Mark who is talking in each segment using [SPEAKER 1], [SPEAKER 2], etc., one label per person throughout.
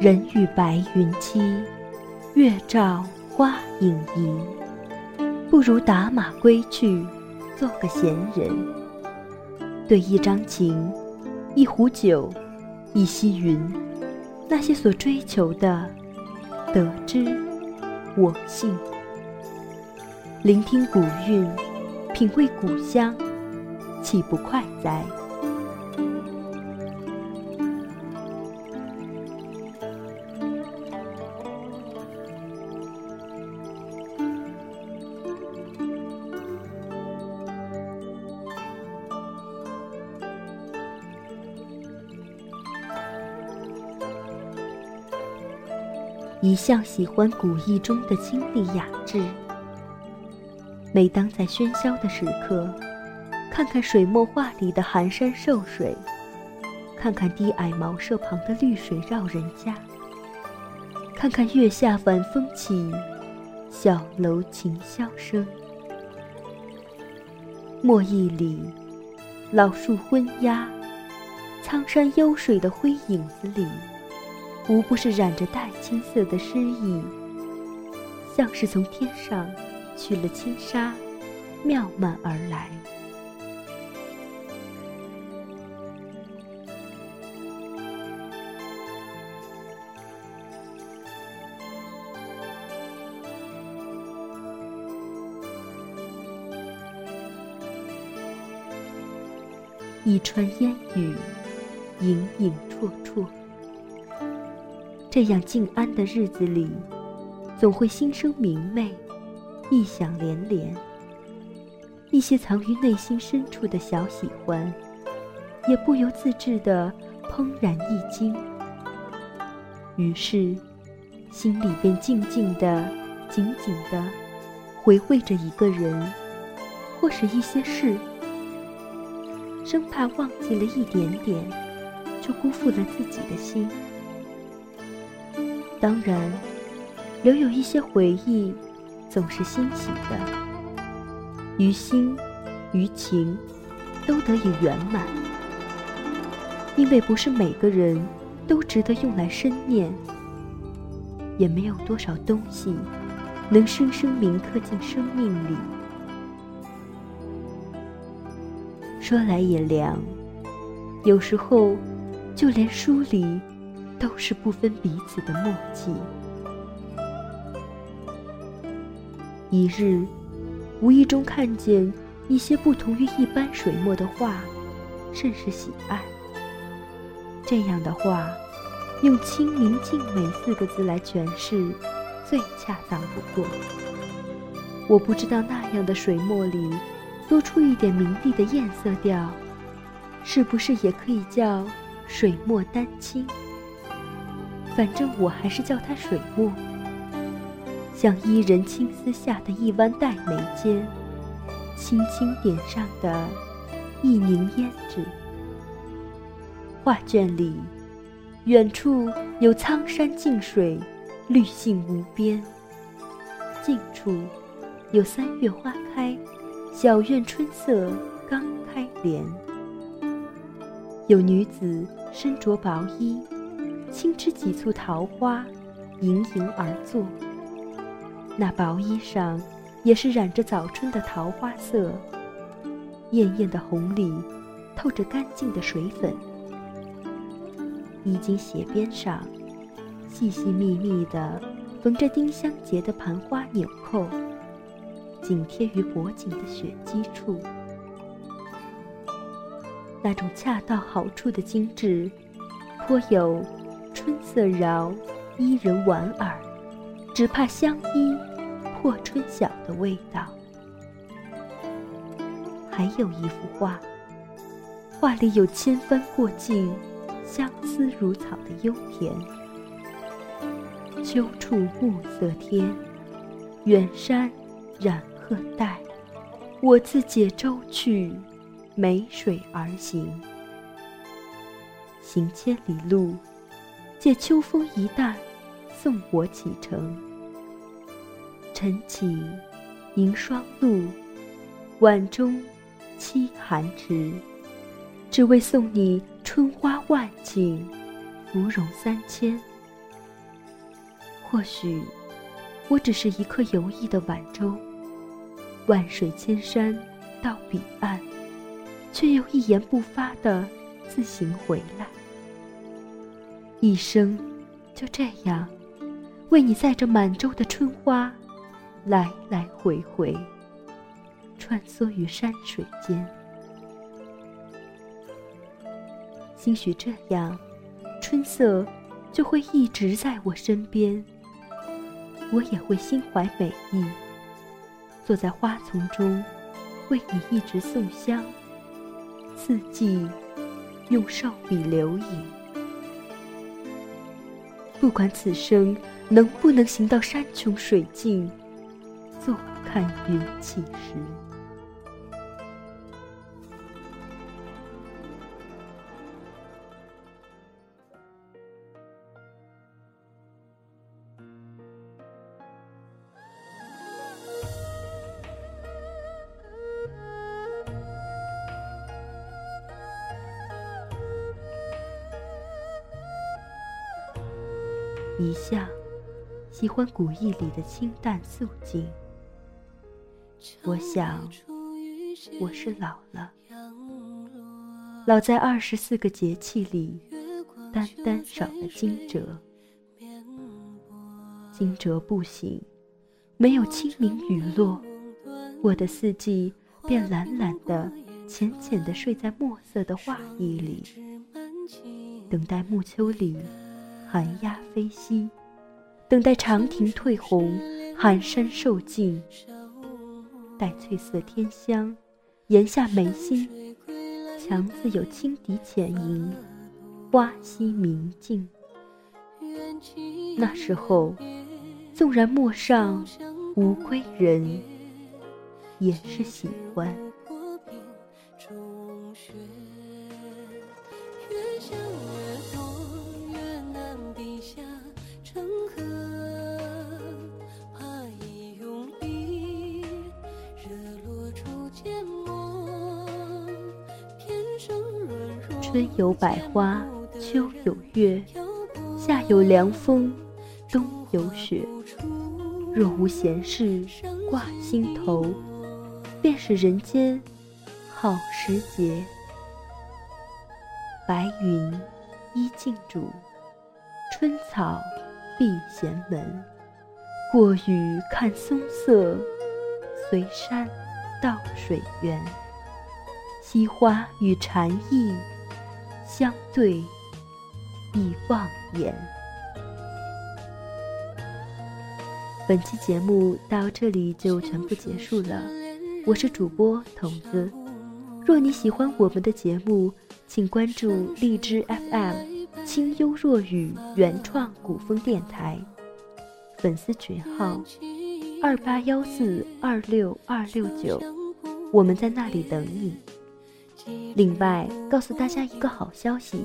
[SPEAKER 1] 人与白云栖，月照花影移。不如打马归去，做个闲人。对一张琴，一壶酒，一溪云，那些所追求的，得之我幸。聆听古韵，品味古香，岂不快哉？一向喜欢古意中的清丽雅致。每当在喧嚣的时刻，看看水墨画里的寒山瘦水，看看低矮茅舍旁的绿水绕人家，看看月下晚风起，小楼琴箫声。墨意里，老树昏鸦，苍山幽水的灰影子里。无不是染着黛青色的诗意，像是从天上取了轻纱，妙曼而来。一川烟雨，影影绰绰。这样静安的日子里，总会心生明媚，意想连连。一些藏于内心深处的小喜欢，也不由自制的怦然一惊。于是，心里便静静的、紧紧的回味着一个人，或是一些事，生怕忘记了一点点，就辜负了自己的心。当然，留有一些回忆，总是欣喜的。于心，于情，都得以圆满。因为不是每个人都值得用来深念，也没有多少东西能生生铭刻进生命里。说来也凉，有时候，就连书里。都是不分彼此的默契。一日，无意中看见一些不同于一般水墨的画，甚是喜爱。这样的画，用“清明静美”四个字来诠释，最恰当不过。我不知道那样的水墨里，多出一点明丽的艳色调，是不是也可以叫水墨丹青？反正我还是叫它水墨，像伊人青丝下的一弯黛眉间，轻轻点上的一凝胭脂。画卷里，远处有苍山净水，绿杏无边；近处有三月花开，小院春色刚开帘。有女子身着薄衣。轻吃几簇桃花，盈盈而坐。那薄衣上也是染着早春的桃花色，艳艳的红里透着干净的水粉。衣襟斜边上，细细密密的缝着丁香结的盘花纽扣，紧贴于脖颈的血肌处。那种恰到好处的精致，颇有。春色饶，伊人莞尔，只怕相依破春晓的味道。还有一幅画，画里有千帆过尽，相思如草的幽甜。秋处暮色天，远山染鹤带，我自解舟去，湄水而行。行千里路。借秋风一淡，送我启程。晨起迎霜露，晚钟凄寒迟，只为送你春花万顷，芙蓉三千，或许，我只是一颗游弋的晚舟，万水千山到彼岸，却又一言不发的自行回来。一生就这样，为你载着满洲的春花，来来回回，穿梭于山水间。兴许这样，春色就会一直在我身边。我也会心怀美意，坐在花丛中，为你一直送香。四季用手笔留影，不管此生能不能行到山穷水尽，坐看云起时。一向喜欢古意里的清淡素静。我想，我是老了，老在二十四个节气里，单单少了惊蛰。惊蛰不醒，没有清明雨落，我的四季便懒懒的、浅浅的睡在墨色的画意里，等待暮秋里。寒鸦飞兮，等待长亭褪红，寒山受尽。待翠色天香，檐下眉心，墙自有轻笛浅吟，花溪明镜。那时候，纵然陌上无归人，也是喜欢。春有百花，秋有月，夏有凉风，冬有雪。若无闲事挂心头，便是人间好时节。白云依镜主，春草闭闲门。过雨看松色，随山到水源。惜花与禅意。相对亦望眼。本期节目到这里就全部结束了，我是主播筒子。若你喜欢我们的节目，请关注荔枝 FM 清幽若雨原创古风电台，粉丝群号二八幺四二六二六九，我们在那里等你。另外，告诉大家一个好消息，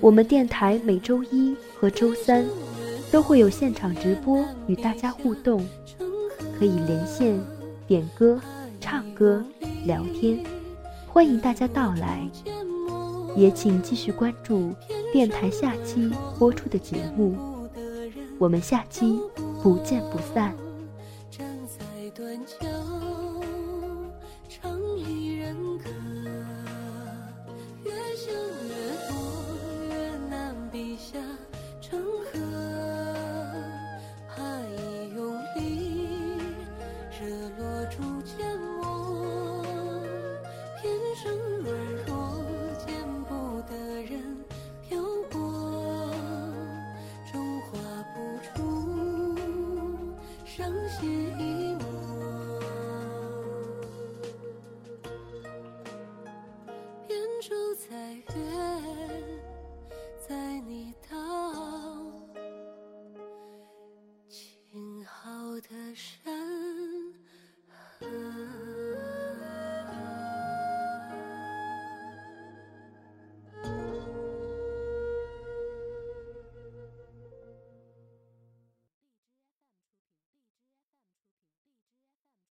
[SPEAKER 1] 我们电台每周一和周三都会有现场直播与大家互动，可以连线、点歌、唱歌、聊天，欢迎大家到来。也请继续关注电台下期播出的节目，我们下期不见不散。